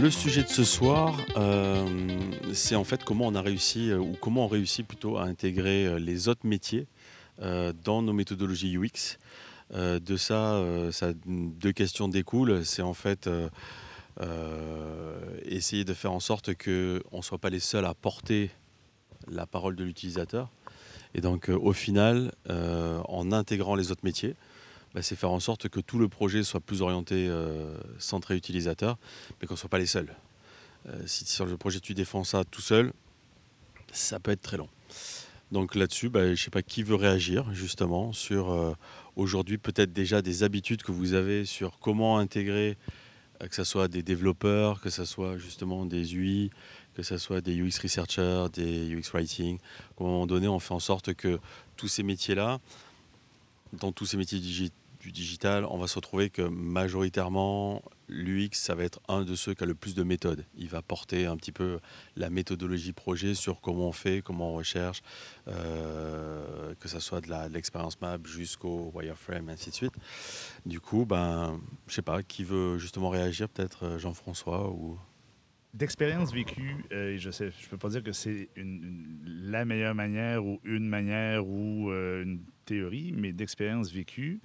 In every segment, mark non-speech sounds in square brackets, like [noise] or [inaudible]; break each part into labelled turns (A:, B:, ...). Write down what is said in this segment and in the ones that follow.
A: Le sujet de ce soir, euh, c'est en fait comment on a réussi, euh, ou comment on réussit plutôt à intégrer euh, les autres métiers dans nos méthodologies UX. De ça, ça, deux questions découlent. C'est en fait essayer de faire en sorte qu'on ne soit pas les seuls à porter la parole de l'utilisateur. Et donc au final, en intégrant les autres métiers, bah, c'est faire en sorte que tout le projet soit plus orienté euh, centré utilisateur, mais qu'on ne soit pas les seuls. Euh, si sur le projet tu défends ça tout seul, ça peut être très long. Donc là-dessus, bah, je ne sais pas qui veut réagir justement sur euh, aujourd'hui peut-être déjà des habitudes que vous avez sur comment intégrer, que ce soit des développeurs, que ce soit justement des UI, que ce soit des UX researchers, des UX writing. À un moment donné, on fait en sorte que tous ces métiers-là, dans tous ces métiers du digital, on va se retrouver que majoritairement, l'UX, ça va être un de ceux qui a le plus de méthodes. Il va porter un petit peu la méthodologie projet sur comment on fait, comment on recherche, euh, que ce soit de l'expérience map jusqu'au wireframe, ainsi de suite. Du coup, ben, je sais pas, qui veut justement réagir, peut-être euh, Jean-François ou...
B: D'expérience vécue, euh, je sais, je peux pas dire que c'est la meilleure manière ou une manière ou une théorie, mais d'expérience vécue,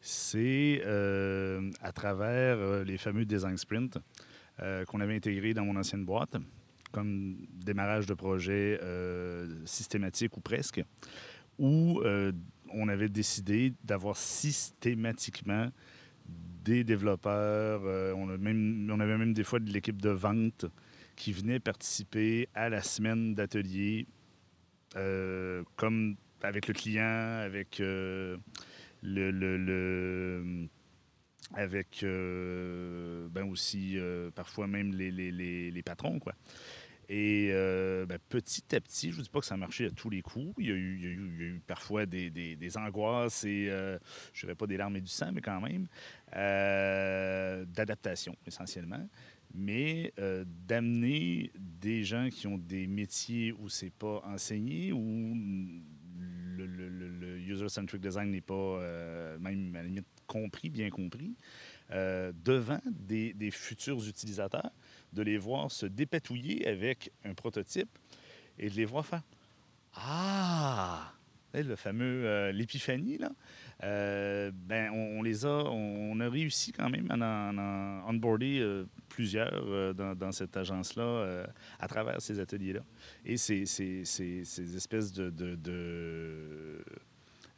B: c'est euh, à travers euh, les fameux design sprints euh, qu'on avait intégrés dans mon ancienne boîte, comme démarrage de projet systématique ou presque, où on avait décidé d'avoir systématiquement des développeurs. on, avait même des fois de l'équipe de vente qui venait participer à la semaine d'atelier, comme avec le client, avec euh, le, avec euh, ben aussi euh, parfois même les, les- les- les patrons quoi. Et ben, petit à petit, je ne vous dis pas que ça a marché à tous les coups. Il y a eu, il y a eu- parfois des, des- angoisses et, je dirais pas des larmes et du sang, mais quand même, d'adaptation essentiellement. Mais d'amener des gens qui ont des métiers où c'est pas enseigné, où le, user-centric design n'est pas euh, même à la limite compris, bien compris, euh, devant des, des futurs utilisateurs, de les voir se dépatouiller avec un prototype et de les voir faire Ah! Le fameux euh, l'épiphanie, là. Euh, ben, on, les a, on, a réussi quand même à en, onboarder euh, plusieurs euh, dans, cette agence-là à travers ces ateliers-là. Et ces, ces- ces- ces espèces de,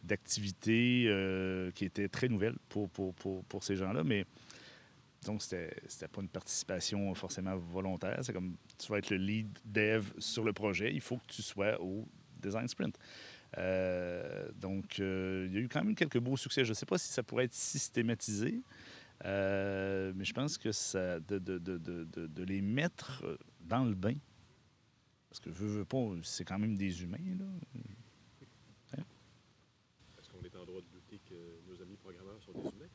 B: d'activités qui étaient très nouvelles pour, pour, pour, pour ces gens-là. Mais donc, c'était, c'était pas une participation forcément volontaire. C'est comme tu vas être le lead dev sur le projet, il faut que tu sois au design sprint. Euh, donc, euh, il y a eu quand même quelques beaux succès. Je ne sais pas si ça pourrait être systématisé, euh, mais je pense que ça, de, de- de- de- les mettre dans le bain, parce que veux, veux pas, c'est quand même des humains. Là.
C: Est-ce qu'on est en droit de douter que nos amis programmeurs sont des humains?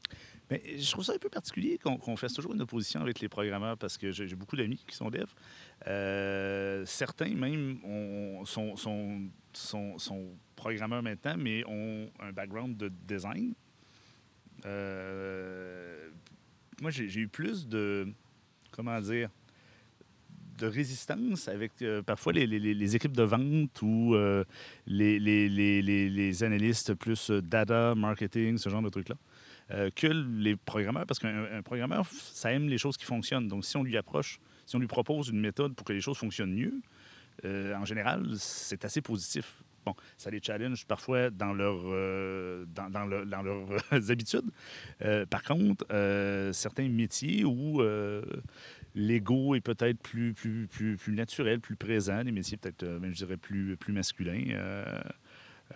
B: Mais je trouve ça un peu particulier qu'on fasse toujours une opposition avec les programmeurs parce que j'ai j'ai beaucoup d'amis qui sont devs. Euh, certains même ont- sont, sont, sont- sont programmeurs maintenant, mais ont un background de design. Euh, moi, j'ai eu plus de, comment dire, de résistance avec euh, parfois les, équipes de vente ou euh, les, analystes plus data, marketing, ce genre de trucs-là que les programmeurs, parce qu'un un programmeur, ça aime les choses qui fonctionnent. Donc, si on lui approche, si on lui propose une méthode pour que les choses fonctionnent mieux, en général, c'est assez positif. Bon, ça les challenge parfois dans, leur, euh, dans, dans dans leurs [laughs] habitudes. Euh, par contre, euh, certains métiers où euh, l'ego est peut-être plus, plus, plus, naturel, plus présent, des métiers peut-être, euh, même, je dirais, plus, plus masculins, euh,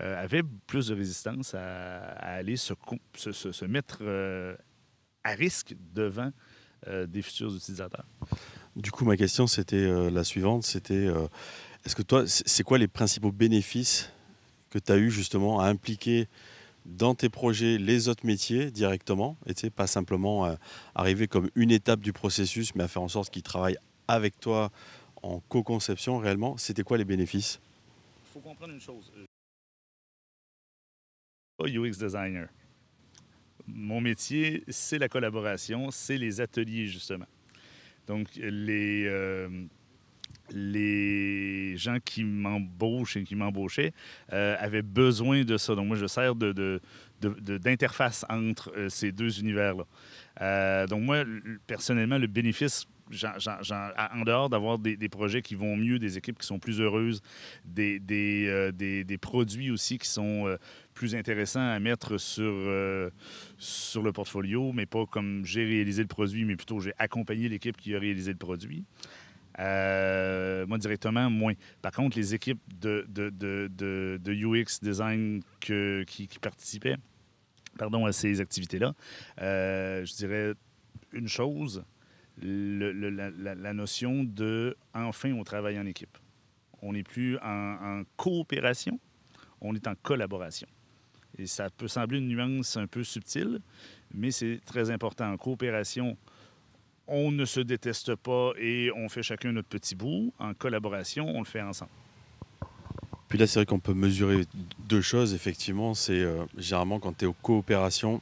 B: euh, avaient plus de résistance à, aller se, se, se- mettre euh, à risque devant euh, des futurs utilisateurs.
A: Du coup, ma question, c'était euh, la suivante, c'était euh, est-ce que toi, c'est quoi les principaux bénéfices que tu as eu justement à impliquer dans tes projets les autres métiers directement, et tu sais, pas simplement euh, arriver comme une étape du processus, mais à faire en sorte qu'ils travaillent avec toi en co-conception réellement, c'était quoi les bénéfices?
B: Il faut comprendre une chose. UX designer. Mon métier, c'est la collaboration, c'est les ateliers, justement. Donc, les, euh, les gens qui m'embauchent et qui m'embauchaient euh, avaient besoin de ça. Donc, moi, je sers d'interface entre euh, ces deux univers-là. Euh, donc, moi, personnellement, le bénéfice, en dehors d'avoir des, projets qui vont mieux, des équipes qui sont plus heureuses, des, produits aussi qui sont plus intéressants à mettre sur, sur le portfolio, mais pas comme j'ai réalisé le produit, mais plutôt j'ai accompagné l'équipe qui a réalisé le produit. Euh, moi, directement, moins. Par contre, les équipes de, de, de, de- UX design qui, participaient pardon, à ces activités-là, euh, je dirais une chose, la notion de enfin on travaille en équipe. On n'est plus en, en coopération, on est en collaboration. Et ça peut sembler une nuance un peu subtile, mais c'est très important. En coopération, on ne se déteste pas et on fait chacun notre petit bout. En collaboration, on le fait ensemble.
A: Puis là, c'est vrai qu'on peut mesurer deux choses, effectivement. C'est euh, généralement quand tu es aux coopérations,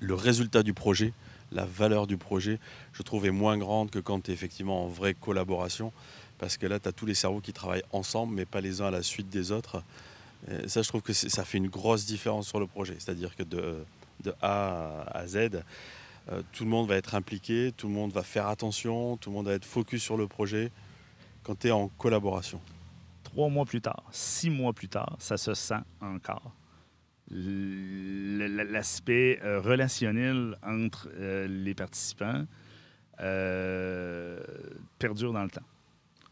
A: le résultat du projet, la valeur du projet, je trouve est moins grande que quand tu es effectivement en vraie collaboration. Parce que là, tu as tous les cerveaux qui travaillent ensemble, mais pas les uns à la suite des autres. Ça, je trouve que ça fait une grosse différence sur le projet. C'est-à-dire que de, A à Z, tout le monde va être impliqué, tout le monde va faire attention, tout le monde va être focus sur le projet quand tu es en collaboration.
B: Trois mois plus tard, six mois plus tard, ça se sent encore. L'aspect euh, relationnel entre euh, les participants euh, perdure dans le temps.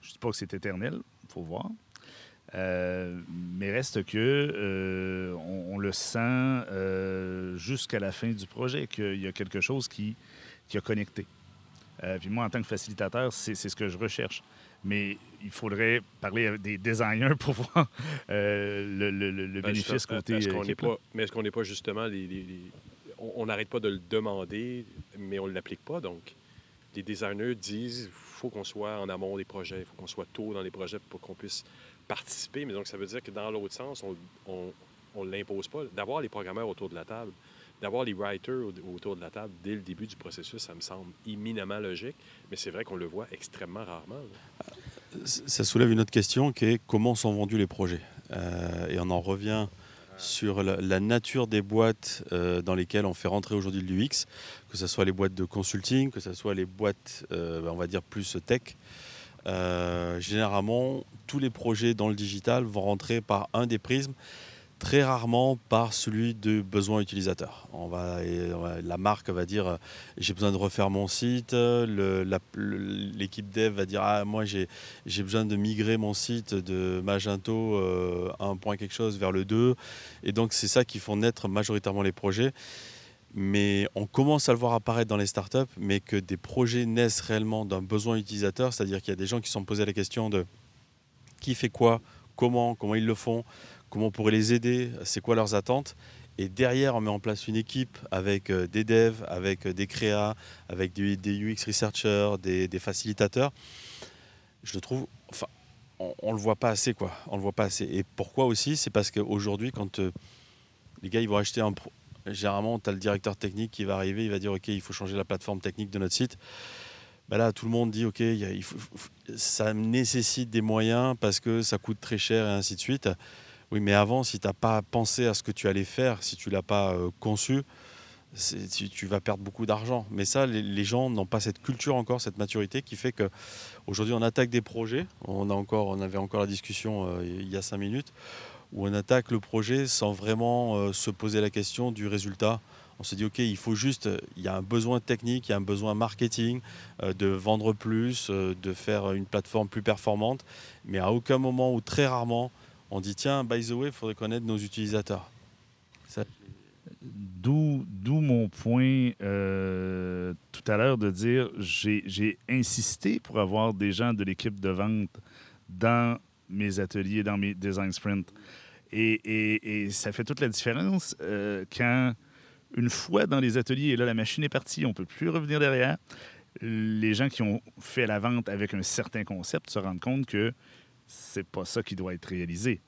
B: Je ne dis pas que c'est éternel, il faut voir. Euh, mais reste que euh, on, on le sent euh, jusqu'à la fin du projet qu'il y a quelque chose qui, qui a connecté. Puis moi, en tant que facilitateur, c'est ce que je recherche. Mais il faudrait parler avec des designers pour [laughs] voir le, le- le-
C: Ben,
B: bénéfice côté
C: est-ce qu'on n'est pas, mais est-ce qu'on n'est pas justement les, les- les- on n'arrête pas de le demander, mais on ne l'applique pas. Donc, les designers disent il faut qu'on soit en amont des projets, il faut qu'on soit tôt dans les projets pour qu'on puisse participer. Mais donc, ça veut dire que dans l'autre sens, on ne l'impose pas. D'avoir les programmeurs autour de la table, d'avoir les writers au- autour de la table dès le début du processus, ça me semble éminemment logique. Mais c'est vrai qu'on le voit extrêmement rarement. là.
A: Ça soulève une autre question qui est comment sont vendus les projets? Euh, et on en revient sur la, nature des boîtes euh, dans lesquelles on fait rentrer aujourd'hui l'UX, que ce soit les boîtes de consulting, que ce soit les boîtes, euh, on va dire, plus tech. Euh, généralement, tous les projets dans le digital vont rentrer par un des prismes, très rarement par celui de besoin utilisateur. On va, la marque va dire euh, j'ai besoin de refaire mon site, euh, l'équipe dev va dire ah, moi j'ai j'ai besoin de migrer mon site de Magento euh, 1 point quelque chose vers le 2. Et donc c'est ça qui font naître majoritairement les projets. Mais on commence à le voir apparaître dans les startups, mais que des projets naissent réellement d'un besoin utilisateur, c'est-à-dire qu'il y a des gens qui se sont posés la question de qui fait quoi, comment, comment ils le font, comment on pourrait les aider, c'est quoi leurs attentes. Et derrière, on met en place une équipe avec euh, des devs, avec euh, des créas, avec des, UX researchers, des, facilitateurs. Je le trouve, enfin, on, on le voit pas assez, quoi. On le voit pas assez. Et pourquoi aussi? C'est parce qu'aujourd'hui, quand euh, les gars ils vont acheter un, généralement, tu as le directeur technique qui va arriver, il va dire ok, il faut changer la plateforme technique de notre site. Bah là, tout le monde dit ok, ça nécessite des moyens parce que ça coûte très cher et ainsi de suite. Oui, mais avant, si tu n'as pas pensé à ce que tu allais faire, si tu l'as pas euh, conçu, tu, tu vas perdre beaucoup d'argent. Mais ça, les, les gens n'ont pas cette culture encore, cette maturité qui fait que aujourd'hui on attaque des projets. On a encore, on avait encore la discussion euh, il y a cinq minutes où on attaque le projet sans vraiment euh, se poser la question du résultat. On se dit ok, il faut juste, il y a un besoin technique, il y a un besoin marketing, euh, de vendre plus, euh, de faire une plateforme plus performante, mais à aucun moment ou très rarement on dit tiens, by the way, il faudrait connaître nos utilisateurs.
B: D'où, mon point tout à l'heure de dire j'ai insisté pour avoir des gens de l'équipe de vente dans mes ateliers, dans mes design sprints. Et, et- ça fait toute la différence euh, quand, une fois dans les ateliers, et là, la machine est partie, on ne peut plus revenir derrière, les gens qui ont fait la vente avec un certain concept se rendent compte que c'est pas ça qui doit être réalisé.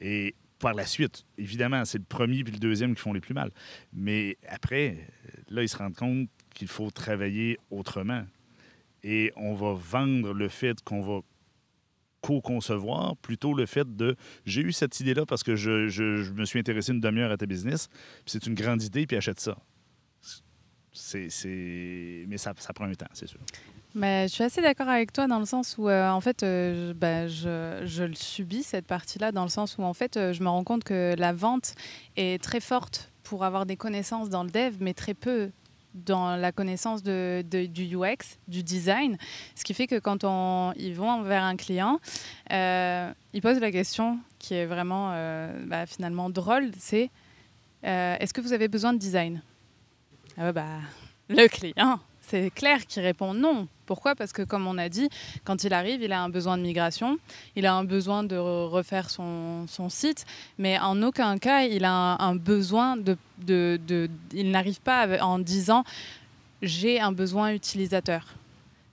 B: Et par la suite, évidemment, c'est le premier puis le deuxième qui font les plus mal. Mais après, là, ils se rendent compte qu'il faut travailler autrement. et on va vendre le fait qu'on va co-concevoir, plutôt le fait de j'ai eu cette idée-là parce que je, je- me suis intéressé une demi-heure à ta business, c'est une grande idée, puis achète ça. C'est, c'est... Mais ça, prend un temps, c'est sûr.
D: Mais je suis assez d'accord avec toi dans le sens où, euh, en fait, euh, je, bah, je, je le subis, cette partie-là, dans le sens où, en fait, euh, je me rends compte que la vente est très forte pour avoir des connaissances dans le dev, mais très peu dans la connaissance de, du UX, du design. Ce qui fait que quand ils vont vers un client, euh, ils posent la question qui est vraiment euh, bah, finalement drôle, c'est euh, est-ce que vous avez besoin de design? Ah bah, Le client, c'est clair qu'il répond non. Pourquoi? Parce que comme on a dit, quand il arrive, il a un besoin de migration, il a un besoin de re- refaire son, site, mais en aucun cas, il a un, besoin de... il n'arrive pas en disant j'ai un besoin utilisateur.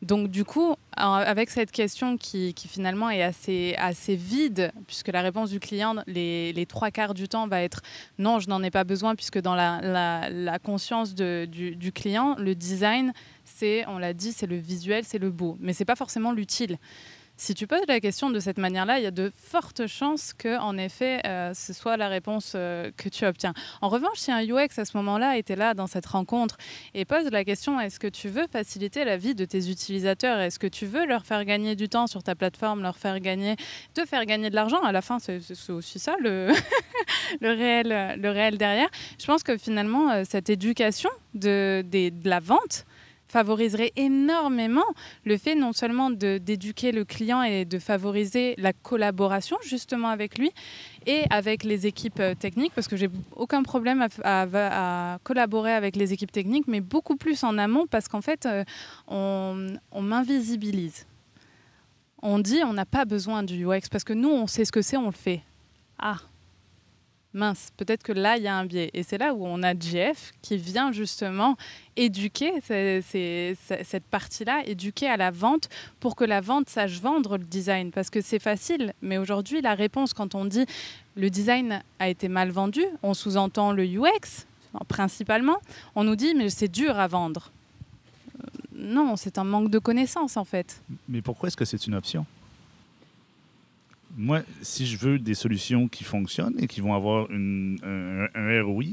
D: Donc du coup, avec cette question qui, finalement est assez, vide, puisque la réponse du client, les, trois quarts du temps, va être non, je n'en ai pas besoin, puisque dans la, conscience du client, le design, c'est, on l'a dit, c'est le visuel, c'est le beau, mais c'est pas forcément l'utile. Si tu poses la question de cette manière-là, il y a de fortes chances que, en effet, euh, ce soit la réponse euh, que tu obtiens. En revanche, si un UX à ce moment-là était là dans cette rencontre et pose la question est-ce que tu veux faciliter la vie de tes utilisateurs? Est-ce que tu veux leur faire gagner du temps sur ta plateforme, leur faire gagner, te faire gagner de l'argent? À la fin, c'est aussi ça [laughs] le, réel, le réel derrière. Je pense que finalement, euh, cette éducation de la vente favoriserait énormément le fait non seulement d'éduquer le client et de favoriser la collaboration justement avec lui et avec les équipes euh, techniques, parce que j'ai aucun problème à, à- à collaborer avec les équipes techniques, mais beaucoup plus en amont, parce qu'en fait, euh, on, on m'invisibilise. On dit on n'a pas besoin du UX, parce que nous, on sait ce que c'est, on le fait. Ah, mince, peut-être que là, il y a un biais. Et c'est là où on a Jeff qui vient justement éduquer cette partie-là, éduquer à la vente pour que la vente sache vendre le design. Parce que c'est facile, mais aujourd'hui, la réponse, quand on dit le design a été mal vendu, on sous-entend le UX principalement. On nous dit mais c'est dur à vendre. Euh, Non, c'est un manque de connaissances en fait.
B: Mais pourquoi est-ce que c'est une option? Moi, si je veux des solutions qui fonctionnent et qui vont avoir une- un, ROI,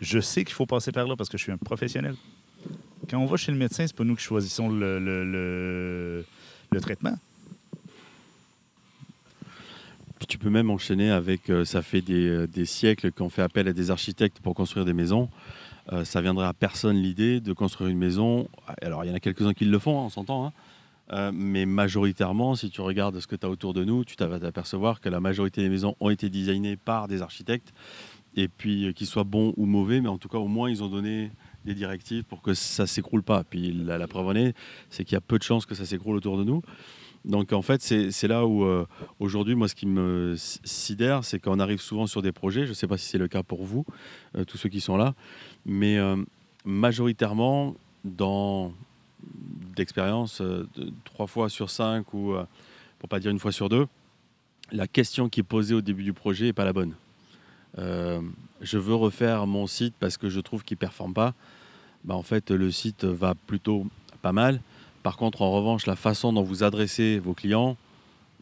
B: je sais qu'il faut passer par là parce que je suis un professionnel. Quand on va chez le médecin, c'est pas nous qui choisissons le, le- le- traitement.
A: Tu peux même enchaîner avec, euh, ça fait des, euh, des siècles qu'on fait appel à des architectes pour construire des maisons. Euh, ça viendrait à personne l'idée de construire une maison. Alors il y en a quelques-uns qui le font, hein, on s'entend. hein. Euh, mais majoritairement, si tu regardes ce que tu as autour de nous, tu vas t'apercevoir que la majorité des maisons ont été designées par des architectes. Et puis euh, qu'ils soient bons ou mauvais, mais en tout cas au moins ils ont donné des directives pour que ça s'écroule pas. Puis la, la preuve en est, c'est qu'il y a peu de chances que ça s'écroule autour de nous. Donc en fait, c'est là où euh, aujourd'hui, moi, ce qui me sidère, c'est qu'on arrive souvent sur des projets. Je ne sais pas si c'est le cas pour vous, tous ceux qui sont là, mais majoritairement, dans d'expérience, euh, trois fois sur cinq ou euh, pour pas dire une fois sur deux, la question qui est posée au début du projet n'est pas la bonne. Euh, je veux refaire mon site parce que je trouve qu'il ne performe pas. Bah, en fait, le site va plutôt pas mal. Par contre, en revanche, la façon dont vous adressez vos clients,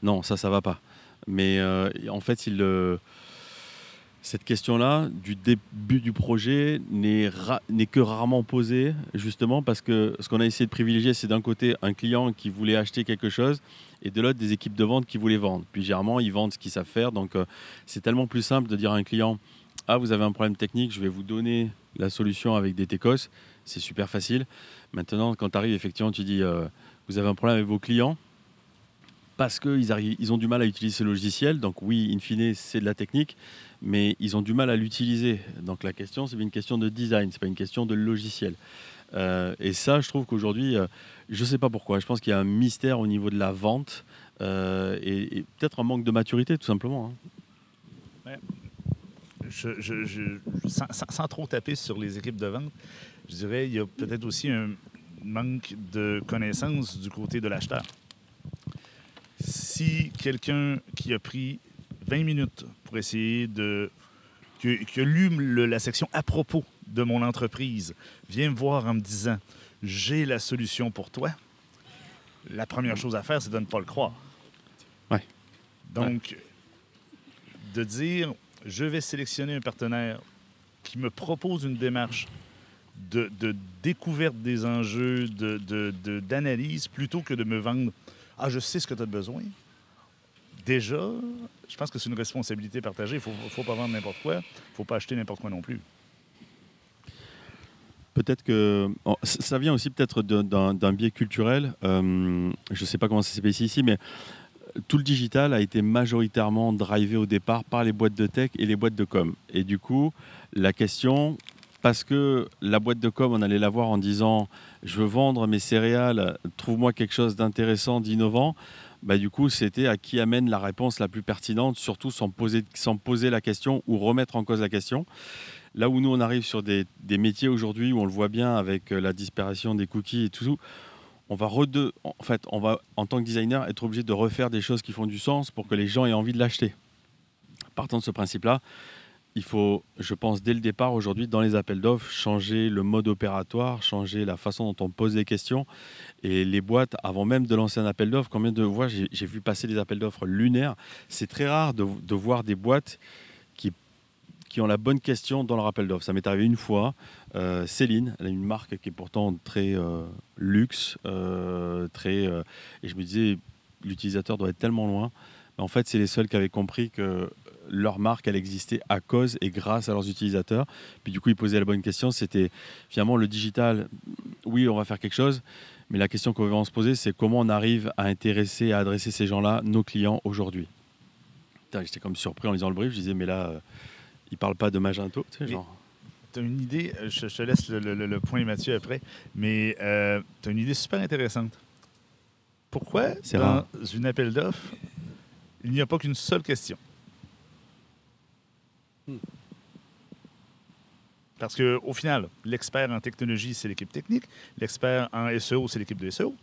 A: non, ça, ça va pas. Mais en fait, il, cette question-là, du début du projet, n'est que rarement posée, justement parce que ce qu'on a essayé de privilégier, c'est d'un côté un client qui voulait acheter quelque chose et de l'autre des équipes de vente qui voulaient vendre. Puis généralement, ils vendent ce qu'ils savent faire. Donc, euh, c'est tellement plus simple de dire à un client Ah, vous avez un problème technique, je vais vous donner la solution avec des TECOS. C'est super facile. Maintenant, quand tu arrives, effectivement, tu dis euh, Vous avez un problème avec vos clients parce qu'ils ils ont du mal à utiliser ce logiciel. Donc, oui, in fine, c'est de la technique, mais ils ont du mal à l'utiliser. Donc, la question, c'est une question de design, c'est pas une question de logiciel. Euh, et ça, je trouve qu'aujourd'hui, euh, je ne sais pas pourquoi. Je pense qu'il y a un mystère au niveau de la vente euh, et, peut-être un manque de maturité, tout simplement. hein.
B: Sans, sans- trop taper sur les équipes de vente, je dirais il y a peut-être aussi un manque de connaissances du côté de l'acheteur. Si quelqu'un qui a pris 20 minutes pour essayer de... lu le- la section à propos de mon entreprise vient me voir en me disant « J'ai la solution pour toi », la première chose à faire, c'est de ne pas le croire.
A: Ouais.
B: Donc, de dire, je vais sélectionner un partenaire qui me propose une démarche de, de découverte des enjeux, d'analyse, de, de, d'analyse plutôt que de me vendre, ah, je sais ce que tu as besoin. Déjà, je pense que c'est une responsabilité partagée. Il ne faut, pas vendre n'importe quoi. Il faut pas acheter n'importe quoi non plus.
A: Peut-être que ça vient aussi peut-être d'un biais culturel. Euh, je ne sais pas comment ça s'est passé ici, mais tout le digital a été majoritairement drivé au départ par les boîtes de tech et les boîtes de com. Et du coup, la question, parce que la boîte de com, on allait la voir en disant je veux vendre mes céréales, trouve-moi quelque chose d'intéressant, d'innovant. Bah, du coup, c'était à qui amène la réponse la plus pertinente, surtout sans poser, la question ou remettre en cause la question. Là où nous, on arrive sur des, métiers aujourd'hui où on le voit bien avec euh, la disparition des cookies et tout, on va, en, fait, on va, en tant que designer, être obligé de refaire des choses qui font du sens pour que les gens aient envie de l'acheter. Partant de ce principe-là, il faut, je pense, dès le départ, aujourd'hui, dans les appels d'offres, changer le mode opératoire, changer la façon dont on pose les questions. Et les boîtes, avant même de lancer un appel d'offres, combien de fois j'ai vu passer des appels d'offres lunaires? C'est très rare de, voir des boîtes qui, qui ont la bonne question dans leur appel d'offres. Ça m'est arrivé une fois. Euh, Céline, elle a une marque qui est pourtant très euh, luxe, euh, très, et je me disais, l'utilisateur doit être tellement loin. Mais en fait, c'est les seuls qui avaient compris que leur marque, elle existait à cause et grâce à leurs utilisateurs. Puis du coup, ils posaient la bonne question, c'était finalement le digital, oui, on va faire quelque chose, mais la question qu'on va se poser, c'est comment on arrive à intéresser, à adresser ces gens-là, nos clients aujourd'hui? J'étais comme surpris en lisant le brief, je disais, mais là, ils ne parlent pas de Magento, tu sais, genre
B: une idée, euh, je, te laisse le, point Mathieu après, mais euh, tu as une idée super intéressante. Pourquoi, dans une appel d'offres, il n'y a pas qu'une seule question? Hmm. Parce qu'au final, l'expert en technologie, c'est l'équipe technique. L'expert en SEO, c'est l'équipe de SEO.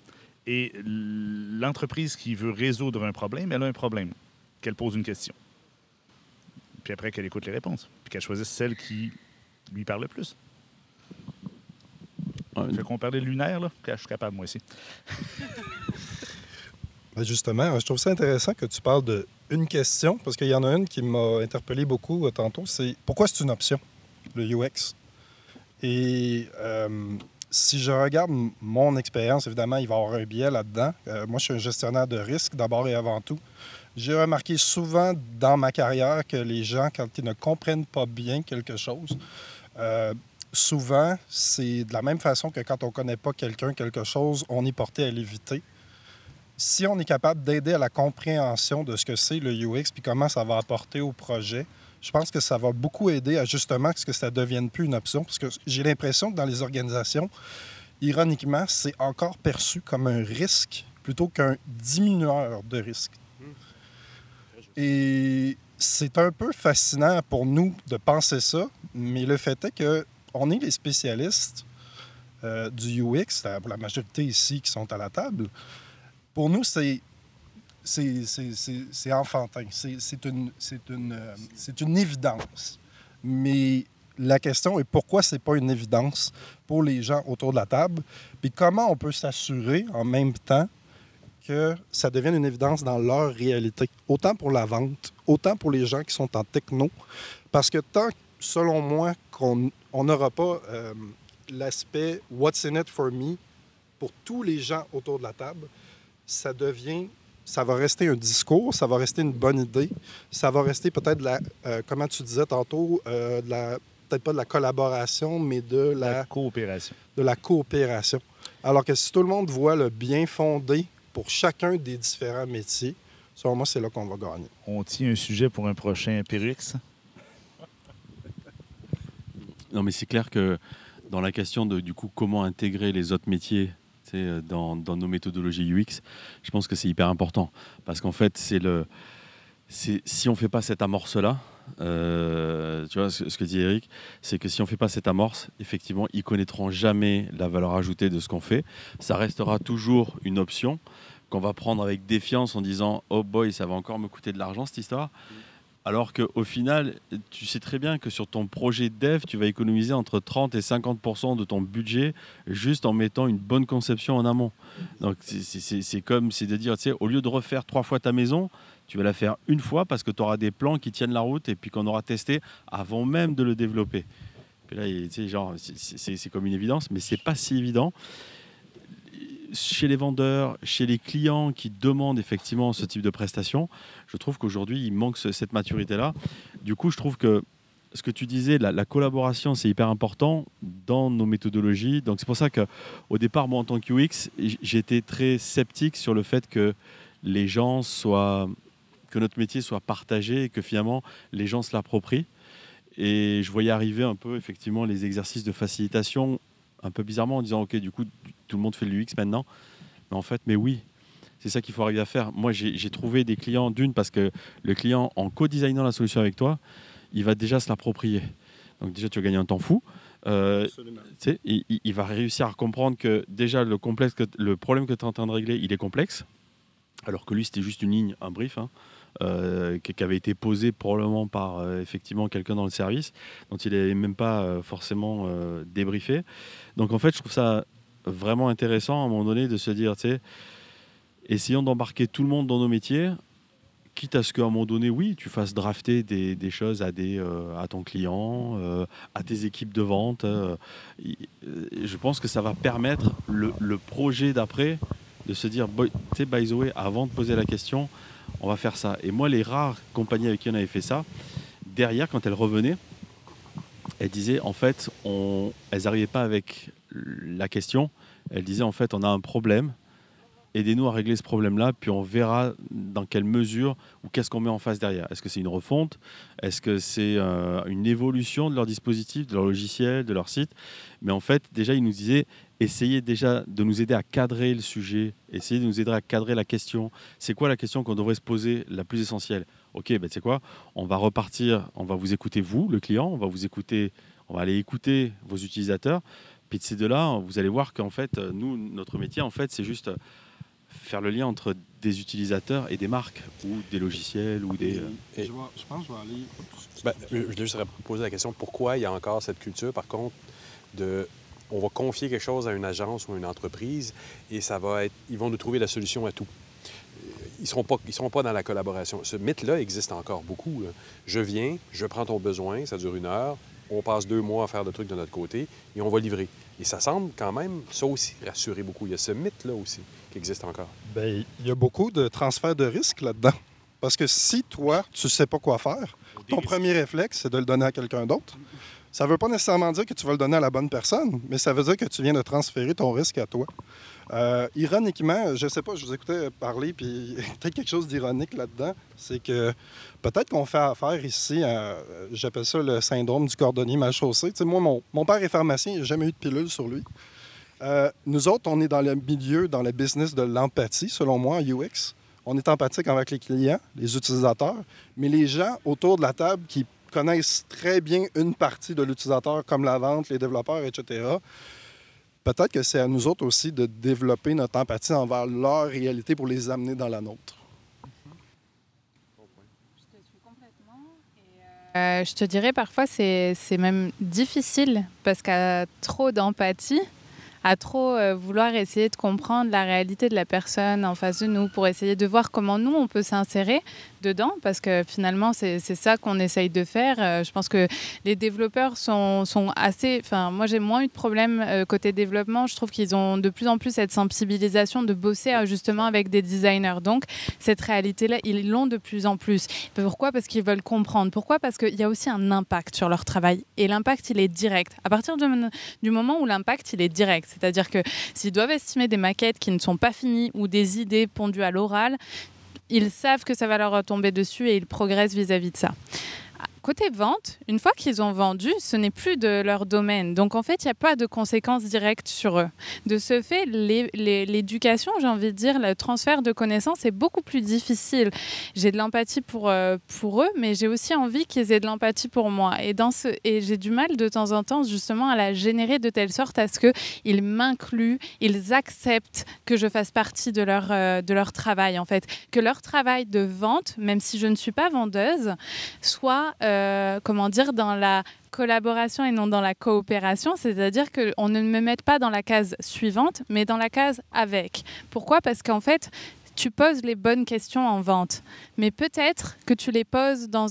B: Et l'entreprise qui veut résoudre un problème, elle a un problème, qu'elle pose une question. Puis après, qu'elle écoute les réponses. Puis qu'elle choisisse celle qui lui parle plus. Ouais. Fait qu'on parlait lunaire, là. je suis capable, moi aussi. [laughs]
E: Ben, justement, je trouve ça intéressant que tu parles de une question, parce qu'il y en a une qui m'a interpellé beaucoup euh, tantôt, c'est pourquoi c'est une option, le UX? Et euh, si je regarde mon expérience, évidemment, il va y avoir un biais là-dedans. Euh, moi, je suis un gestionnaire de risque d'abord et avant tout. J'ai remarqué souvent dans ma carrière que les gens, quand ils ne comprennent pas bien quelque chose, souvent, c'est de la même façon que quand on ne connaît pas quelqu'un, quelque chose, on est porté à l'éviter. Si on est capable d'aider à la compréhension de ce que c'est le UX puis comment ça va apporter au projet, je pense que ça va beaucoup aider à justement ce que ça ne devienne plus une option. Parce que j'ai l'impression que dans les organisations, ironiquement, c'est encore perçu comme un risque plutôt qu'un diminueur de risque. Et c'est un peu fascinant pour nous de penser ça, mais le fait est que on est les spécialistes euh, du UX, pour la majorité ici qui sont à la table. Pour nous, c'est enfantin. C'est une évidence. Mais la question est pourquoi c'est pas une évidence pour les gens autour de la table, puis comment on peut s'assurer en même temps que ça devienne une évidence dans leur réalité, autant pour la vente, autant pour les gens qui sont en techno, parce que tant, selon moi, qu'on n'aura pas euh, l'aspect What's in it for me pour tous les gens autour de la table, ça devient, ça va rester un discours, ça va rester une bonne idée, ça va rester peut-être, la, euh, comment tu disais tantôt, euh, la, peut-être pas de la collaboration, mais de la,
B: la coopération.
E: De la coopération. Alors que si tout le monde voit le bien fondé pour chacun des différents métiers, selon moi, c'est là qu'on va gagner.
B: On tient un sujet pour un prochain Pyrrhix?
A: Non, mais c'est clair que dans la question de du coup comment intégrer les autres métiers dans, dans, nos méthodologies UX, je pense que c'est hyper important parce qu'en fait, c'est le si on ne fait pas cette amorce-là, euh, tu vois ce, que dit Eric, c'est que si on ne fait pas cette amorce, effectivement, ils connaîtront jamais la valeur ajoutée de ce qu'on fait. Ça restera toujours une option qu'on va prendre avec défiance en disant Oh boy, ça va encore me coûter de l'argent cette histoire. Alors qu'au final, tu sais très bien que sur ton projet dev, tu vas économiser entre 30 et 50% de ton budget juste en mettant une bonne conception en amont. Donc c'est comme, c'est de dire, tu sais, au lieu de refaire trois fois ta maison, tu vas la faire une fois parce que tu auras des plans qui tiennent la route et puis qu'on aura testé avant même de le développer. Puis là, genre, c'est comme une évidence, mais c'est pas si évident chez les vendeurs, chez les clients qui demandent effectivement ce type de prestation, je trouve qu'aujourd'hui, il manque cette maturité-là. Du coup, je trouve que ce que tu disais, la, collaboration, c'est hyper important dans nos méthodologies. Donc, c'est pour ça qu'au départ, moi, en tant que UX, j'étais très sceptique sur le fait que les gens soient, que notre métier soit partagé et que finalement, les gens se l'approprient. Et je voyais arriver un peu, effectivement, les exercices de facilitation un peu bizarrement en disant ok du coup tout le monde fait le UX maintenant. Mais en fait mais oui c'est ça qu'il faut arriver à faire. Moi j'ai trouvé des clients d'une parce que le client en co-designant la solution avec toi il va déjà se l'approprier. Donc déjà tu vas gagner un temps fou. Euh, il, il, va réussir à comprendre que déjà le, complexe le problème que tu es en train de régler il est complexe. Alors que lui c'était juste une ligne un brief hein. Euh, qui avait été posé probablement par euh, effectivement quelqu'un dans le service, dont il n'est même pas euh, forcément débriefé. Donc en fait, je trouve ça vraiment intéressant à un moment donné de se dire, tu essayons d'embarquer tout le monde dans nos métiers, quitte à ce qu'à un moment donné, oui, tu fasses drafter des, des choses à, des, à ton client, à tes équipes de vente. je pense que ça va permettre le, le projet d'après de se dire, tu sais, by the way, avant de poser la question, on va faire ça. Et moi, les rares compagnies avec qui on avait fait ça, derrière, quand elles revenaient, elles disaient, en fait, on, elles n'arrivaient pas avec la question. Elles disaient, en fait, on a un problème. Aidez-nous à régler ce problème-là, puis on verra dans quelle mesure ou qu'est-ce qu'on met en face derrière. Est-ce que c'est une refonte? Est-ce que c'est euh, une évolution de leur dispositif, de leur logiciel, de leur site? Mais en fait, déjà, ils nous disaient essayez déjà de nous aider à cadrer le sujet, essayez de nous aider à cadrer la question. C'est quoi la question qu'on devrait se poser, la plus essentielle? Ok, ben sais quoi? On va repartir, on va vous écouter vous, le client, on va vous écouter, on va aller écouter vos utilisateurs. Puis de ces deux-là, vous allez voir qu'en fait, nous, notre métier, en fait, c'est juste faire le lien entre des utilisateurs et des marques ou des logiciels ou des.
E: je, pense que je vais aller.
C: Ben, je vais juste poser la question pourquoi il y a encore cette culture, par contre, de on va confier quelque chose à une agence ou à une entreprise et ça va être, ils vont nous trouver la solution à tout. Ils ne seront, pas, seront pas dans la collaboration. Ce mythe-là existe encore beaucoup. Je viens, je prends ton besoin, ça dure une heure, on passe deux mois à faire le truc de notre côté et on va livrer. Et ça semble quand même, ça aussi, rassurer beaucoup. Il y a ce mythe-là aussi qui existe encore.
E: Bien, il y a beaucoup de transferts de risques là-dedans. Parce que si toi, tu ne sais pas quoi faire, ton premier réflexe, c'est de le donner à quelqu'un d'autre. Ça ne veut pas nécessairement dire que tu vas le donner à la bonne personne, mais ça veut dire que tu viens de transférer ton risque à toi. Euh, ironiquement, je ne sais pas, je vous écoutais parler, puis [laughs] peut-être quelque chose d'ironique là-dedans, c'est que peut-être qu'on fait affaire ici, j'appelle ça le syndrome du cordonnier mal chaussé. Moi, mon, père est pharmacien, il n'a jamais eu de pilule sur lui. Euh, nous autres, on est dans le milieu, dans le business de l'empathie, selon moi, en UX. On est empathique avec les clients, les utilisateurs, mais les gens autour de la table qui connaissent très bien une partie de l'utilisateur, comme la vente, les développeurs, etc., peut-être que c'est à nous autres aussi de développer notre empathie envers leur réalité pour les amener dans la nôtre.
D: Euh, je te dirais parfois c'est même difficile parce qu'à trop d'empathie, à trop euh, vouloir essayer de comprendre la réalité de la personne en face de nous pour essayer de voir comment nous on peut s'insérer, dedans parce que finalement c'est ça qu'on essaye de faire. Euh, je pense que les développeurs sont, sont assez... Enfin, moi j'ai moins eu de problèmes euh, côté développement. Je trouve qu'ils ont de plus en plus cette sensibilisation de bosser justement avec des designers. Donc cette réalité-là, ils l'ont de plus en plus. Pourquoi? Parce qu'ils veulent comprendre. Pourquoi? Parce qu'il y a aussi un impact sur leur travail. Et l'impact, il est direct. À partir du moment où l'impact, il est direct, c'est-à-dire que s'ils doivent estimer des maquettes qui ne sont pas finies ou des idées pondues à l'oral, ils savent que ça va leur tomber dessus et ils progressent vis-à-vis de ça. Côté vente, une fois qu'ils ont vendu, ce n'est plus de leur domaine. Donc en fait, il n'y a pas de conséquences directes sur eux. De ce fait, l'éducation, j'ai envie de dire, le transfert de connaissances est beaucoup plus difficile. J'ai de l'empathie pour, euh, pour eux, mais j'ai aussi envie qu'ils aient de l'empathie pour moi. Et, et j'ai du mal de temps en temps justement à la générer de telle sorte à ce qu'ils m'incluent, ils acceptent que je fasse partie de leur, euh, de leur travail en fait. Que leur travail de vente, même si je ne suis pas vendeuse, soit, euh, comment dire, dans la collaboration et non dans la coopération, c'est-à-dire qu'on ne me mette pas dans la case suivante, mais dans la case avec. Pourquoi? Parce qu'en fait, tu poses les bonnes questions en vente, mais peut-être que tu les poses dans,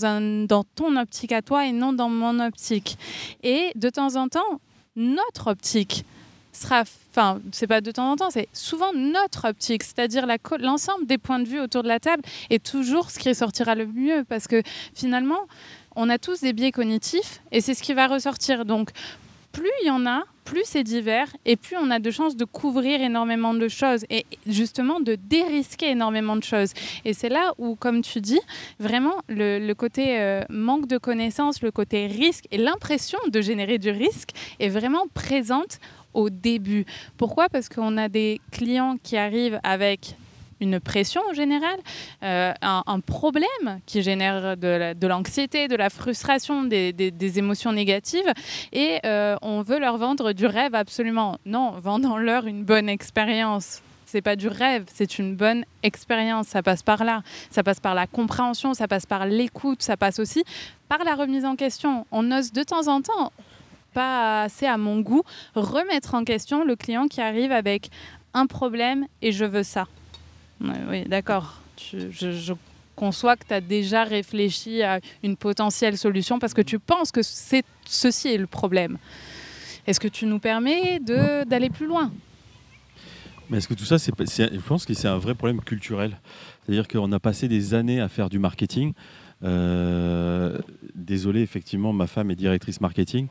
D: ton optique à toi et non dans mon optique. Et de temps en temps, notre optique sera, enfin, c'est pas de temps en temps, c'est souvent notre optique, c'est-à-dire l'ensemble des points de vue autour de la table est toujours ce qui ressortira le mieux, parce que finalement, on a tous des biais cognitifs et c'est ce qui va ressortir. Donc, plus il y en a, plus c'est divers et plus on a de chances de couvrir énormément de choses et justement de dérisquer énormément de choses. Et c'est là où, comme tu dis, vraiment le, côté euh, manque de connaissances, le côté risque et l'impression de générer du risque est vraiment présente au début. Pourquoi? Parce qu'on a des clients qui arrivent avec une pression en général, euh, un, problème qui génère de l'anxiété, de, la frustration, des, émotions négatives, et euh, on veut leur vendre du rêve absolument. Non, vendons-leur une bonne expérience c'est pas du rêve, c'est une bonne expérience. Ça passe par là. Ça passe par la compréhension, ça passe par l'écoute, ça passe aussi par la remise en question. On ose de temps en temps, pas assez à mon goût, remettre en question le client qui arrive avec un problème et je veux ça. Oui, d'accord. Je, conçois que tu as déjà réfléchi à une potentielle solution parce que tu penses que c'est ceci est le problème. Est-ce que tu nous permets d'aller plus loin?
A: Mais est-ce que tout ça, c'est, je pense que c'est un vrai problème culturel. C'est-à-dire qu'on a passé des années à faire du marketing. Euh, désolé, effectivement, ma femme est directrice marketing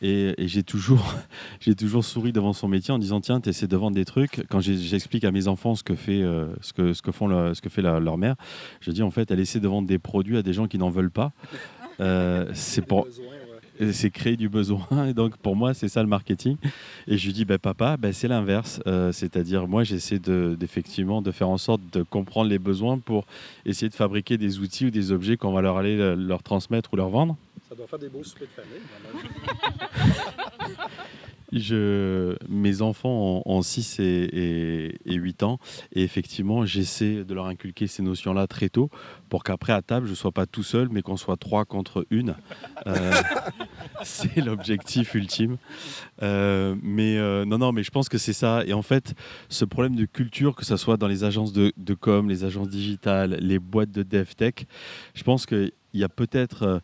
A: et, j'ai toujours, [laughs] toujours souri devant son métier en disant tiens, tu essaies de vendre des trucs. Quand j'explique à mes enfants ce que fait, euh, ce que, ce que font, ce que fait leur mère, je dis en fait, elle essaie de vendre des produits à des gens qui n'en veulent pas. Euh, c'est pour c'est créer du besoin. Et donc, pour moi, c'est ça le marketing. Et je lui dis, bah, papa, bah, c'est l'inverse. Euh, c'est-à-dire, moi, j'essaie de, d'effectivement de faire en sorte de comprendre les besoins pour essayer de fabriquer des outils ou des objets qu'on va leur aller leur transmettre ou leur vendre.
E: Ça doit faire des beaux soupers de famille. [laughs]
A: Je, mes enfants ont, 6 et, 8 ans et effectivement j'essaie de leur inculquer ces notions-là très tôt pour qu'après à table je ne sois pas tout seul mais qu'on soit trois contre une. Euh, [laughs] c'est l'objectif ultime. Euh, mais euh, non, non, mais je pense que c'est ça. Et en fait, ce problème de culture, que ce soit dans les agences de com, les agences digitales, les boîtes de dev tech, je pense qu'il y a peut-être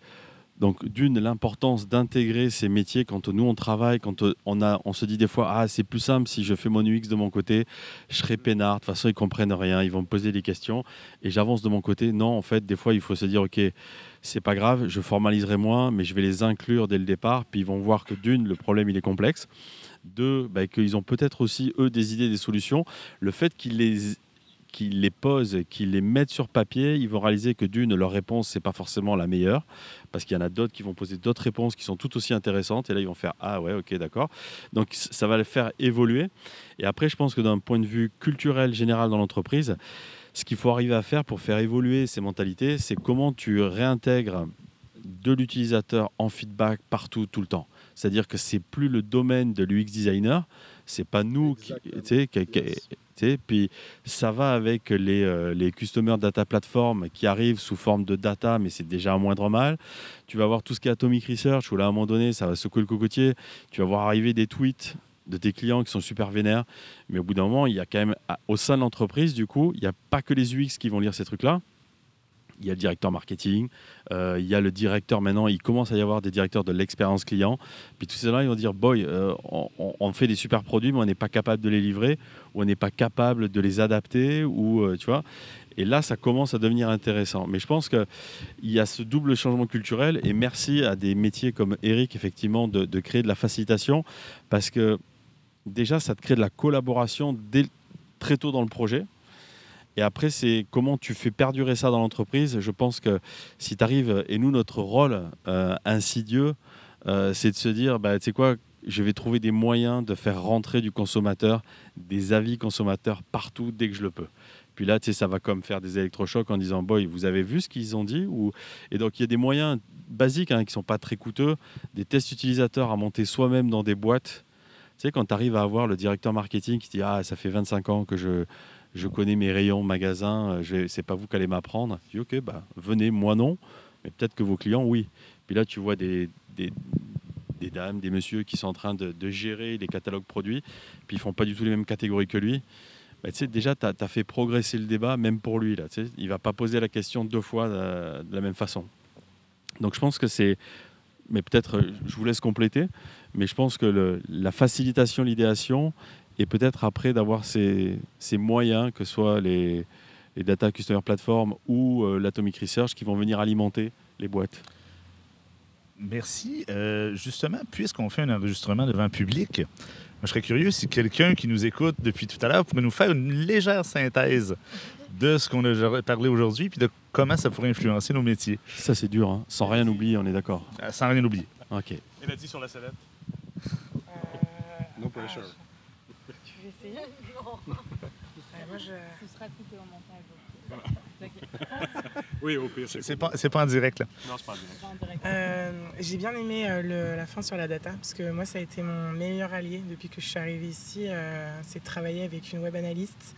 A: donc, d'une, l'importance d'intégrer ces métiers quand nous on travaille, quand on, a, on se dit des fois, ah, c'est plus simple si je fais mon UX de mon côté, je serai peinard, de toute façon, ils comprennent rien, ils vont me poser des questions et j'avance de mon côté. Non, en fait, des fois, il faut se dire, ok, c'est pas grave, je formaliserai moins, mais je vais les inclure dès le départ, puis ils vont voir que d'une, le problème, il est complexe. Deux, bah, qu'ils ont peut-être aussi, eux, des idées, des solutions. Le fait qu'ils les qu'ils les posent, qu'ils les mettent sur papier, ils vont réaliser que d'une, leur réponse, c'est pas forcément la meilleure, parce qu'il y en a d'autres qui vont poser d'autres réponses qui sont tout aussi intéressantes, et là, ils vont faire Ah ouais, ok, d'accord. Donc, ça va les faire évoluer. Et après, je pense que d'un point de vue culturel général dans l'entreprise, ce qu'il faut arriver à faire pour faire évoluer ces mentalités, c'est comment tu réintègres de l'utilisateur en feedback partout, tout le temps. C'est-à-dire que c'est plus le domaine de l'UX designer, c'est pas nous qui, puis ça va avec les, euh, les Data Platform qui arrivent sous forme de data, mais c'est déjà un moindre mal. Tu vas voir tout ce qui est Atomic Research, où là, à un moment donné, ça va secouer le cocotier. Tu vas voir arriver des tweets de tes clients qui sont super vénères. Mais au bout d'un moment, il y a quand même, au sein de l'entreprise, du coup, il n'y a pas que les UX qui vont lire ces trucs-là il y a le directeur marketing, euh, il y a le directeur maintenant, il commence à y avoir des directeurs de l'expérience client. Puis tous ces gens-là, ils vont dire, boy, euh, on, fait des super produits, mais on n'est pas capable de les livrer, ou on n'est pas capable de les adapter, ou euh, tu vois. Et là, ça commence à devenir intéressant. Mais je pense qu'il y a ce double changement culturel, et merci à des métiers comme Eric, effectivement, de, créer de la facilitation, parce que déjà, ça te crée de la collaboration très tôt dans le projet. Et après, c'est comment tu fais perdurer ça dans l'entreprise. Je pense que si tu arrives, et nous, notre rôle euh, insidieux, euh, c'est de se dire, bah, tu sais quoi, je vais trouver des moyens de faire rentrer du consommateur, des avis consommateurs partout dès que je le peux. Puis là, tu sais, ça va comme faire des électrochocs en disant, boy, vous avez vu ce qu'ils ont dit Ou... Et donc, il y a des moyens basiques hein, qui ne sont pas très coûteux, des tests utilisateurs à monter soi-même dans des boîtes. Tu sais, quand tu arrives à avoir le directeur marketing qui dit, ah, ça fait 25 ans que je, je connais mes rayons magasins, ce n'est pas vous qui allez m'apprendre. Tu dis, ok, bah, venez, moi non, mais peut-être que vos clients, oui. Puis là, tu vois des, des, dames, des messieurs qui sont en train de, gérer les catalogues produits, puis ils font pas du tout les mêmes catégories que lui. Bah, déjà, tu as, fait progresser le débat, même pour lui. Là, tu sais, il ne va pas poser la question deux fois de, de la même façon. Donc je pense que c'est... Mais peut-être, je vous laisse compléter, mais je pense que la facilitation, l'idéation, et peut-être après d'avoir ces, ces, moyens, que ce soit les, les Data Customer Platform ou euh, l'Atomic Research, qui vont venir alimenter les boîtes.
B: Merci. Euh, justement, puisqu'on fait un enregistrement devant public, moi, je serais curieux si quelqu'un qui nous écoute depuis tout à l'heure pourrait nous faire une légère synthèse de ce qu'on a parlé aujourd'hui, puis de comment ça pourrait influencer nos métiers.
A: Ça, c'est dur, hein? sans rien oublier, on est d'accord.
B: Euh, sans rien oublier.
A: OK.
C: Elle a dit sur la.
E: Euh, no pressure.
D: Tu veux essayer [laughs] Non. moi, je... Ce sera coupé au montage. [laughs]
C: oui, au pire,
B: c'est pas, pas en direct, là.
C: Non, c'est pas en
F: direct. Euh, J'ai bien aimé euh, le, la fin sur la data, parce que moi, ça a été mon meilleur allié depuis que je suis arrivée ici. Euh, c'est de travailler avec une web analyste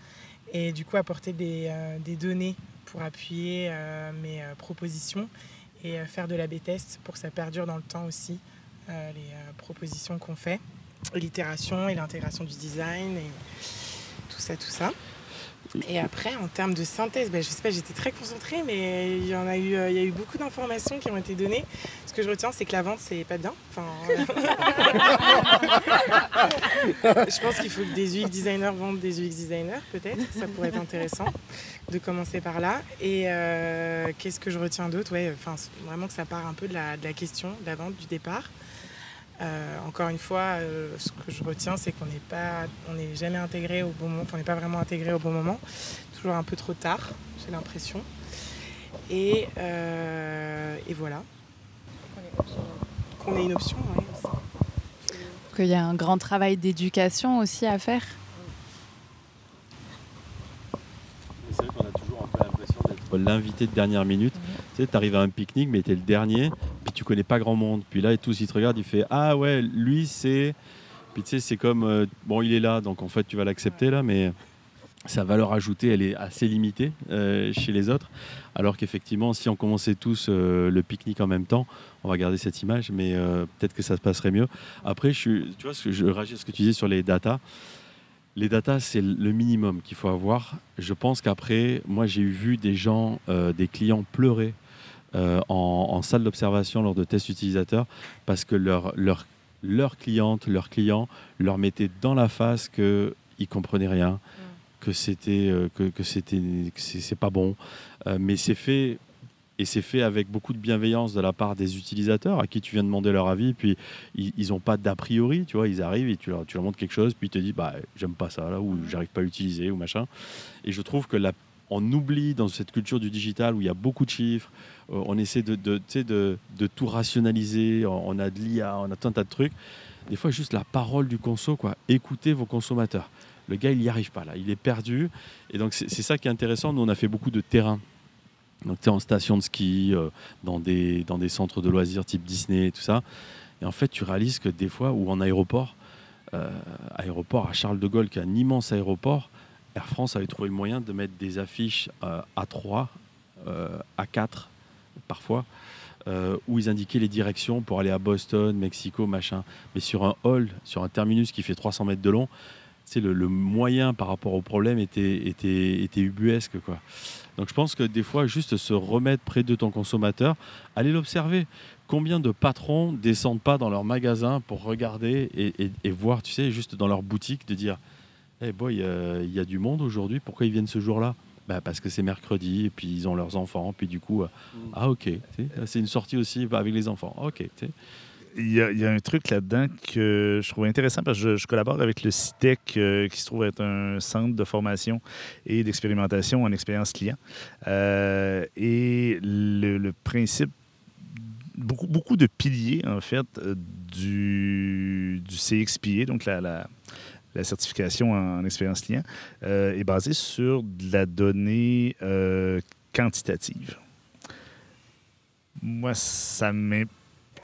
F: et du coup apporter des, euh, des données pour appuyer euh, mes propositions et faire de la B-test pour que ça perdure dans le temps aussi, les propositions qu'on fait, l'itération et l'intégration du design et tout ça, tout ça. Et après, en termes de synthèse, ben, je sais pas, j'étais très concentrée, mais il y en a eu, euh, il y a eu beaucoup d'informations qui ont été données. Ce que je retiens, c'est que la vente, c'est pas bien. [laughs] Je pense qu'il faut que des UX designers vendent des UX designers, peut-être. Ça pourrait être intéressant de commencer par là. Et euh, qu'est-ce que je retiens d'autre? Ouais, enfin, vraiment que ça part un peu de la question, de la vente, du départ. Euh, encore une fois, euh, ce que je retiens, c'est qu'on n'est pas, on n'est jamais intégré au bon moment, on n'est pas vraiment intégré au bon moment, toujours un peu trop tard, j'ai l'impression. Et, euh, et, voilà. Qu'on ait une option, oui.
D: Qu'il y a un grand travail d'éducation aussi à faire.
A: C'est vrai qu'on a toujours un peu l'impression d'être l'invité de dernière minute. Mmh. Tu sais, tu arrives à un pique-nique, mais tu es le dernier tu connais pas grand monde. Puis là, et tous, ils te regardent, il fait Ah ouais, lui, c'est. Puis tu sais, c'est comme euh, Bon, il est là, donc en fait, tu vas l'accepter là, mais sa valeur ajoutée, elle est assez limitée euh, chez les autres. Alors qu'effectivement, si on commençait tous euh, le pique-nique en même temps, on va garder cette image, mais peut-être que ça se passerait mieux. Après, je suis, tu vois, ce que je réagis ce que tu disais sur les datas. Les datas, c'est le minimum qu'il faut avoir. Je pense qu'après, moi, j'ai vu des gens, des clients pleurer en, en, salle d'observation lors de tests utilisateurs parce que leur, leur, leur cliente, leur client leur mettait dans la face qu'ils ne comprenaient rien, mm. que c'était euh, que, que c'était c'est pas bon. Euh, mais c'est fait et c'est fait avec beaucoup de bienveillance de la part des utilisateurs à qui tu viens demander leur avis. Puis ils n'ont pas d'a priori, tu vois. Ils arrivent et tu leur, tu leur montres quelque chose, puis ils te disent bah j'aime pas ça là ou mm. j'arrive pas à l'utiliser ou machin. Et je trouve que la on oublie dans cette culture du digital où il y a beaucoup de chiffres, euh, on essaie de, tout rationaliser, on a de l'IA, on a tas de trucs. Des fois, juste la parole du conso. Écoutez vos consommateurs. Le gars, il n'y arrive pas là, il est perdu. Et donc, c'est ça qui est intéressant. Nous, on a fait beaucoup de terrain. Donc, tu es en station de ski, euh, dans, des, centres de loisirs type Disney tout ça. Et en fait, tu réalises que des fois, ou en aéroport, euh, aéroport à Charles de Gaulle, qui est un immense aéroport, Air France avait trouvé le moyen de mettre des affiches euh, à 3, euh, à 4 parfois, euh, où ils indiquaient les directions pour aller à Boston, Mexico, machin. Mais sur un hall, sur un terminus qui fait 300 mètres de long, le, le moyen par rapport au problème était, était, ubuesque. Donc je pense que des fois, juste se remettre près de ton consommateur, aller l'observer. Combien de patrons descendent pas dans leur magasin pour regarder et, voir, tu sais, juste dans leur boutique, de dire eh boy, il y a du monde aujourd'hui, pourquoi ils viennent ce jour-là? Bah parce que c'est mercredi et puis ils ont leurs enfants puis du coup euh, mm. ah ok c'est une sortie aussi avec les enfants ok
B: il y, a, il y a un truc là-dedans que je trouve intéressant parce que je, je collabore avec le CITEC, euh, qui se trouve être un centre de formation et d'expérimentation en expérience client. Euh, et le, le principe, beaucoup, beaucoup de piliers, en fait, du, du CXPA, donc la, la, la certification en expérience client, euh, est basé sur de la donnée euh, quantitative. Moi, ça m'in-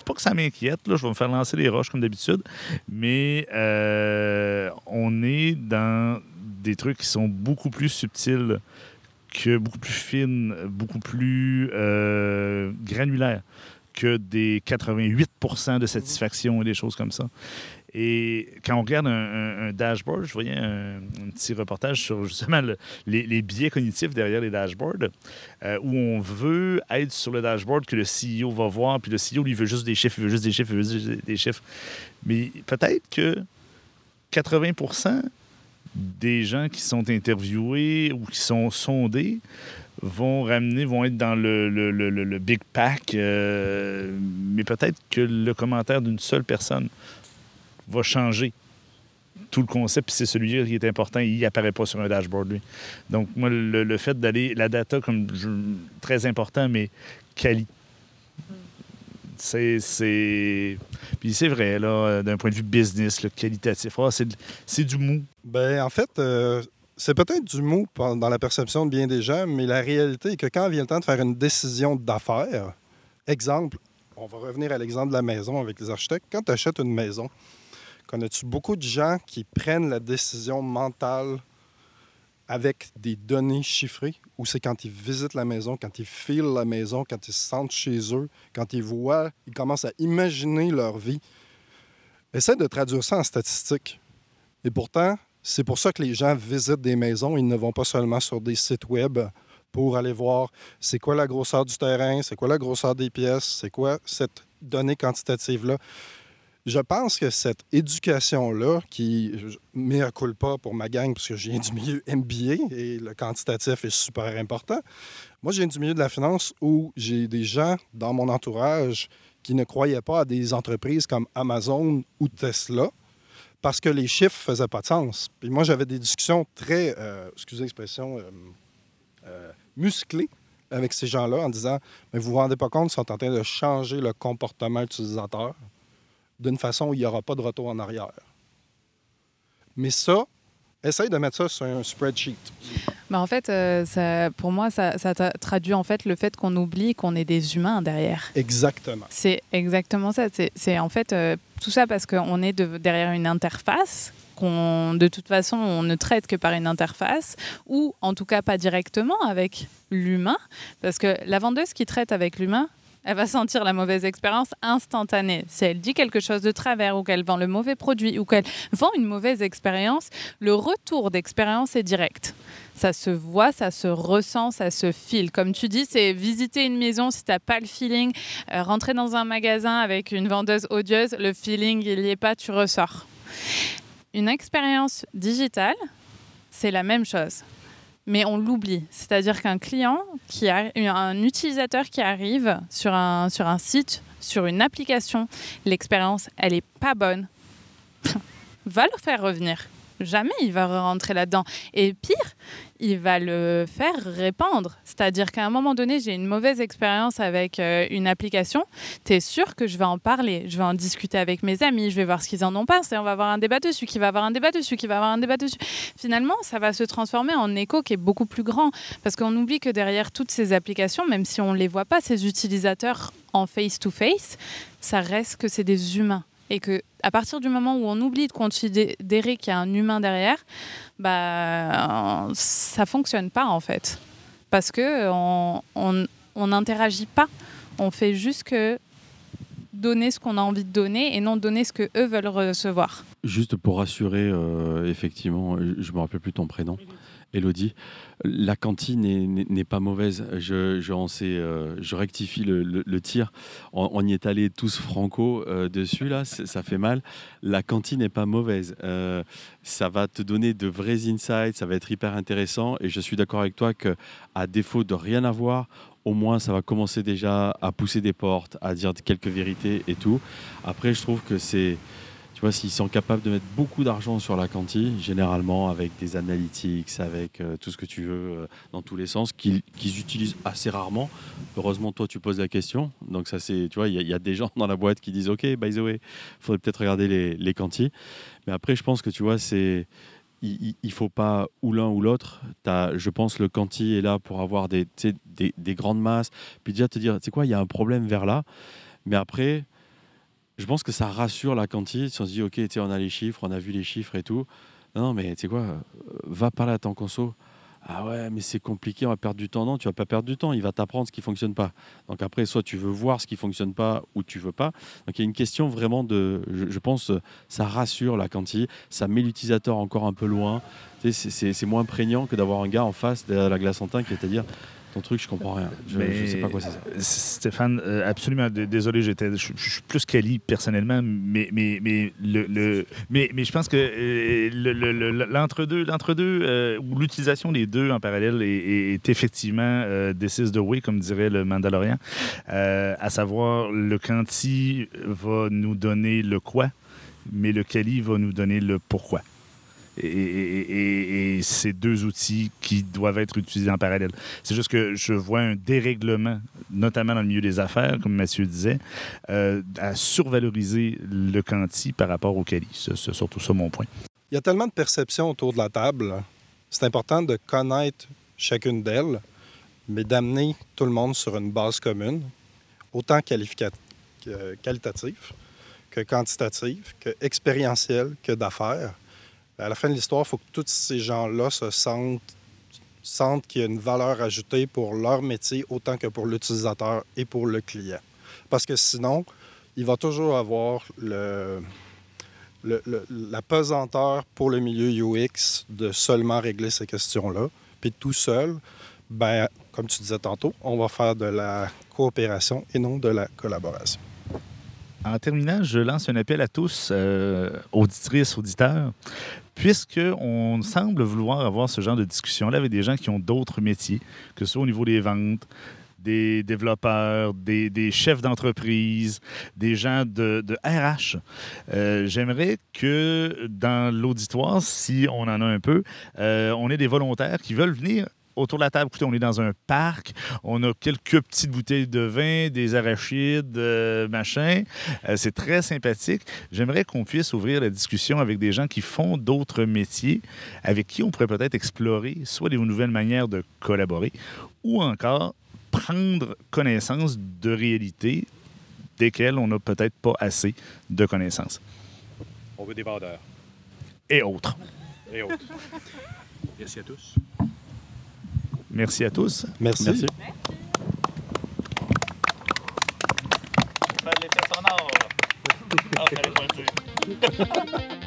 B: pas que ça m'inquiète, là, je vais me faire lancer les roches comme d'habitude, mais euh, on est dans des trucs qui sont beaucoup plus subtils que beaucoup plus fines, beaucoup plus granulaires que des 88% de satisfaction et des choses comme ça. Et quand on regarde un, dashboard, je voyais un, petit reportage sur justement le- les, biais cognitifs derrière les dashboards, euh, où on veut être sur le dashboard que le CEO va voir, puis le CEO, lui, veut juste des chiffres, il veut juste des chiffres, il veut juste des chiffres. Mais peut-être que 80% des gens qui sont interviewés ou qui sont sondés vont ramener, vont être dans le- le big pack, euh, mais peut-être que le commentaire d'une seule personne va changer tout le concept, puis c'est celui-là qui est important, il apparaît pas sur un dashboard, lui. Donc, moi, le, le fait d'aller, la data, comme très important, mais quali. C'est. Puis c'est vrai, là, d'un point de vue business, là, qualitatif. Ah, c'est, du mou.
E: Ben, en fait, euh, c'est peut-être du mot dans la perception de bien des gens, mais la réalité est que quand vient le temps de faire une décision d'affaires, exemple, on va revenir à l'exemple de la maison avec les architectes. Quand tu achètes une maison, connais-tu beaucoup de gens qui prennent la décision mentale avec des données chiffrées? Ou c'est quand ils visitent la maison, quand ils filent la maison, quand ils se sentent chez eux, quand ils voient, ils commencent à imaginer leur vie? Essaie de traduire ça en statistiques. Et pourtant, c'est pour ça que les gens visitent des maisons. Ils ne vont pas seulement sur des sites web pour aller voir c'est quoi la grosseur du terrain, c'est quoi la grosseur des pièces, c'est quoi cette donnée quantitative-là. Je pense que cette éducation-là, qui met à pas pour ma gang, parce que je viens du milieu MBA et le quantitatif est super important. Moi, je viens du milieu de la finance où j'ai des gens dans mon entourage qui ne croyaient pas à des entreprises comme Amazon ou Tesla parce que les chiffres faisaient pas de sens. Puis moi, j'avais des discussions très, euh, excusez l'expression, euh, euh, musclées avec ces gens-là en disant Mais vous vous rendez pas compte, ils sont en train de changer le comportement utilisateur d'une façon où il n'y aura pas de retour en arrière. Mais ça, essaye de mettre ça sur un spreadsheet.
D: Bah, en fait, euh, ça, pour moi, ça, ça tra- traduit en fait le fait qu'on oublie qu'on est des humains derrière.
E: Exactement.
D: C'est exactement ça. C'est- C'est en fait euh, tout ça parce qu'on est de- derrière une interface qu'on, de toute façon, on ne traite que par une interface ou en tout cas pas directement avec l'humain. Parce que la vendeuse qui traite avec l'humain, elle va sentir la mauvaise expérience instantanée. Si elle dit quelque chose de travers ou qu'elle vend le mauvais produit ou qu'elle vend une mauvaise expérience, le retour d'expérience est direct. Ça se voit, ça se ressent, ça se file. Comme tu dis, c'est visiter une maison si tu n'as pas le feeling, euh, rentrer dans un magasin avec une vendeuse odieuse, le feeling, il n'y est pas, tu ressors. Une expérience digitale, c'est la même chose. Mais on l'oublie. C'est-à-dire qu'un client, un utilisateur qui arrive sur un, sur un site, sur une application, l'expérience, elle n'est pas bonne, [laughs] va le faire revenir. Jamais il va rentrer là-dedans. Et pire, il va le faire répandre. C'est-à-dire qu'à un moment donné, j'ai une mauvaise expérience avec euh, une application, tu es sûr que je vais en parler, je vais en discuter avec mes amis, je vais voir ce qu'ils en ont pensé, on va avoir un débat dessus, qui va avoir un débat dessus, qui va avoir un débat dessus. Finalement, ça va se transformer en écho qui est beaucoup plus grand. Parce qu'on oublie que derrière toutes ces applications, même si on ne les voit pas, ces utilisateurs en face-to-face, ça reste que c'est des humains et que à partir du moment où on oublie de considérer qu'il y a un humain derrière, bah ça fonctionne pas en fait, parce que on on on n'interagit pas, on fait juste que donner ce qu'on a envie de donner et non donner ce que eux veulent recevoir.
A: Juste pour rassurer, euh, effectivement, je me rappelle plus ton prénom. Elodie, la cantine n'est- pas mauvaise. Je, je, euh, je rectifie le, le- le tir. On, on y est allé tous franco euh, dessus, là, ça fait mal. La cantine n'est pas mauvaise. Euh, ça va te donner de vrais insights, ça va être hyper intéressant. Et je suis d'accord avec toi que, à défaut de rien avoir, au moins ça va commencer déjà à pousser des portes, à dire quelques vérités et tout. Après, je trouve que c'est tu vois, s'ils sont capables de mettre beaucoup d'argent sur la quantité, généralement avec des analytics, avec euh, tout ce que tu veux, euh, dans tous les sens, qu'ils utilisent assez rarement. Heureusement, toi, tu poses la question. Donc, ça, c'est, tu vois, il y, a des gens dans la boîte qui disent Ok, by the way, il faudrait peut-être regarder les, les Mais après, je pense que, tu vois, c'est. Il ne faut pas ou l'un ou l'autre. Je pense le quanti est là pour avoir des, des, des grandes masses. Puis déjà te dire, tu sais quoi, il y a un problème vers là. Mais après, je pense que ça rassure la cantine. Si on se dit, OK, on a les chiffres, on a vu les chiffres et tout. Non, mais tu sais quoi, euh, va parler à ton conso. Ah ouais, mais c'est compliqué, on va perdre du temps. Non, tu vas pas perdre du temps, il va t'apprendre ce qui fonctionne pas. Donc après, soit tu veux voir ce qui fonctionne pas ou tu veux pas. Donc il y a une question vraiment de, je, pense, ça rassure la cantine, ça met l'utilisateur encore un peu loin. c'est moins prégnant que d'avoir un gars en face de la glace en teint qui est à dire truc, je comprends rien. Je, ne sais pas quoi c'est ça.
B: Stéphane, euh, absolument désolé, j'étais, je, suis plus quali personnellement, mais, mais, mais, le, mais, mais je pense que euh, l'entre-deux, l'entre-deux euh, ou l'utilisation des deux en parallèle est, effectivement décise de way, comme dirait le Mandalorian, à savoir le quanti va nous donner le quoi, mais le quali va nous donner le pourquoi. Et, ces deux outils qui doivent être utilisés en parallèle. C'est juste que je vois un dérèglement, notamment dans le milieu des affaires, comme Mathieu disait, euh, à survaloriser le quanti par rapport au quali. C'est surtout ça mon point.
E: Il y a tellement de perceptions autour de la table. C'est important de connaître chacune d'elles, mais d'amener tout le monde sur une base commune, autant qualificative que quantitative, que expérientielle, que d'affaires à la fin de l'histoire, il faut que tous ces gens-là se sentent, sentent qu'il y a une valeur ajoutée pour leur métier autant que pour l'utilisateur et pour le client. Parce que sinon, il va toujours avoir le, la pesanteur pour le milieu UX de seulement régler ces questions-là. Puis tout seul, ben, comme tu disais tantôt, on va faire de la coopération et non de la collaboration.
B: En terminant, je lance un appel à tous, euh, auditrices, auditeurs, puisqu'on semble vouloir avoir ce genre de discussion-là avec des gens qui ont d'autres métiers, que ce soit au niveau des ventes, des développeurs, des, chefs d'entreprise, des gens de, RH. Euh, j'aimerais que dans l'auditoire, si on en a un peu, euh, on ait des volontaires qui veulent venir autour de la table, écoutez, on est dans un parc, on a quelques petites bouteilles de vin, des arachides, euh, machin. Euh, c'est très sympathique. J'aimerais qu'on puisse ouvrir la discussion avec des gens qui font d'autres métiers, avec qui on pourrait peut-être explorer soit des nouvelles manières de collaborer, ou encore prendre connaissance de réalités desquelles on n'a peut-être pas assez de connaissances.
C: On veut des vendeurs.
B: Et autres.
C: Et autres. Merci à tous.
B: Merci à tous.
E: Merci.
A: Merci.
B: Merci. [laughs]